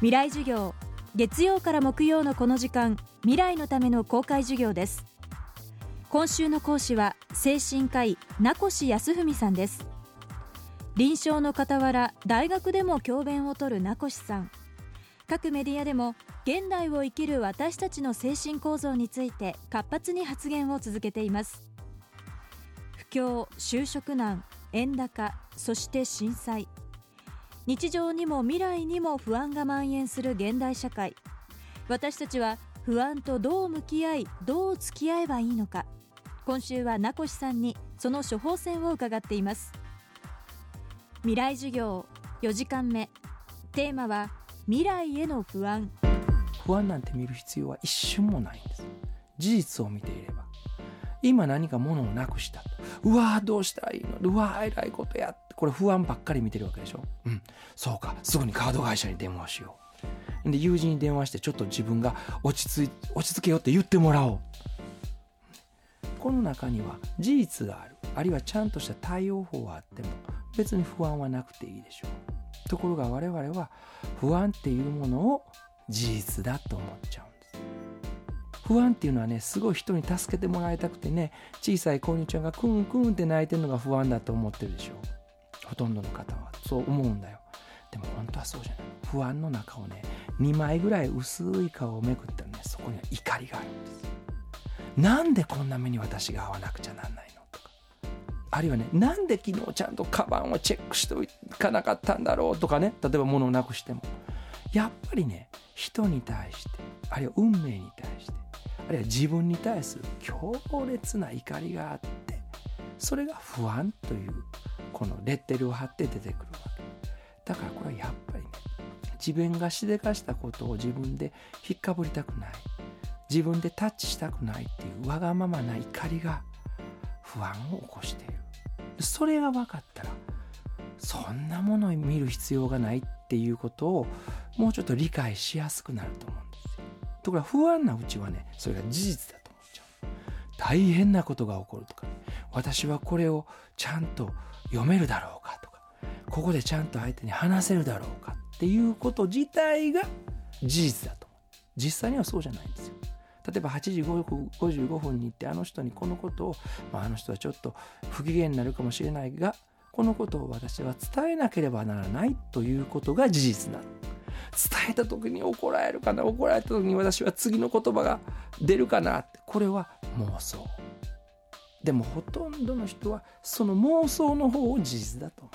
未来授業月曜から木曜のこの時間未来のための公開授業です。今週の講師は精神科医名越康文さんです。臨床の傍ら大学でも教鞭をとる名越さん。各メディアでも現代を生きる私たちの精神構造について活発に発言を続けています。不況就職難円高そして震災。日常にも未来にも不安が蔓延する現代社会。私たちは不安とどう向き合いどう付き合えばいいのか。今週は名越さんにその処方箋を伺っています。未来授業4時間目。テーマは未来への不安。不安なんて見る必要は一瞬もないんです。事実を見ていれば。今何か物をなくした。うわーどうしたらいいの。うわーえらいことやっこれ不安ばっかり見てるわけでしょ？うん。そうか。すぐにカード会社に電話しよう。で友人に電話してちょっと自分が落ち着い落ち着けよって言ってもらおう。この中には事実がある。あるいはちゃんとした対応法はあっても別に不安はなくていいでしょう。ところが我々は不安っていうものを事実だと思っちゃうんです。不安っていうのはねすごい人に助けてもらいたくてね小さい子犬ちゃんがクンクンって泣いてるのが不安だと思ってるでしょうほとんどの方はそう思うんだよ。でも本当はそうじゃない。不安の中をね2枚ぐらい薄い顔をめくったらねそこには怒りがあるんです。なんでこんな目に私が合わなくちゃなんないのとか。あるいはねなんで昨日ちゃんとカバンをチェックしておかなかったんだろうとかね。例えば物をなくしても。やっぱりね人に対してあるいは運命に対してあるいは自分に対する強烈な怒りがあってそれが不安というこのレッテルを貼って出てくるわけ。だからこれはやっぱりね自分がしでかしたことを自分で引っかぶりたくない。自分でタッチしたくないっていうわがままな怒りが不安を起こしている。それが分かったらそんなものを見る必要がないっていうことをもうちょっと理解しやすくなると思うんですよ。ところが不安なうちはねそれが事実だと思っちゃう。大変なことが起こるとか、私はこれをちゃんと読めるだろうかとかここでちゃんと相手に話せるだろうかっていうこと自体が事実だと実際にはそうじゃないんですよ例えば8時55分に行ってあの人にこのことを、まあ、あの人はちょっと不機嫌になるかもしれないがこのことを私は伝えなければならないということが事実なの。伝えた時に怒られるかな怒られた時に私は次の言葉が出るかなってこれは妄想でもほとんどの人はその妄想の方を事実だと思っ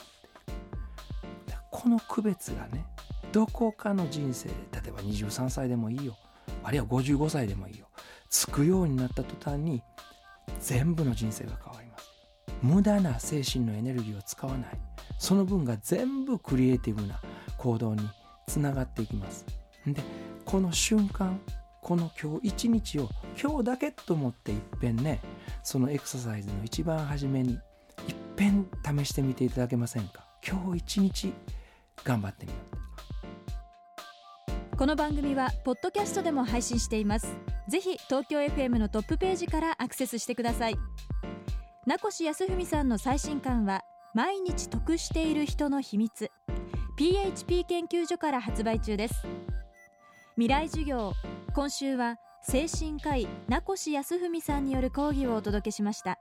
ている。この区別がねどこかの人生で例えば23歳でもいいよ。あるいは55歳でもいいよ。つくようになった途端に全部の人生が変わります。無駄な精神のエネルギーを使わない。その分が全部クリエイティブな行動につながっていきます。でこの瞬間この今日一日を今日だけと思っていっぺんねそのエクササイズの一番初めにいっぺん試してみていただけませんか？今日一日頑張ってみよう。この番組はポッドキャストでも配信しています。ぜひ東京 FM のトップページからアクセスしてください。名越康文さんの最新刊は毎日得している人の秘密。PHP 研究所から発売中です。未来授業今週は精神科医名越康文さんによる講義をお届けしました。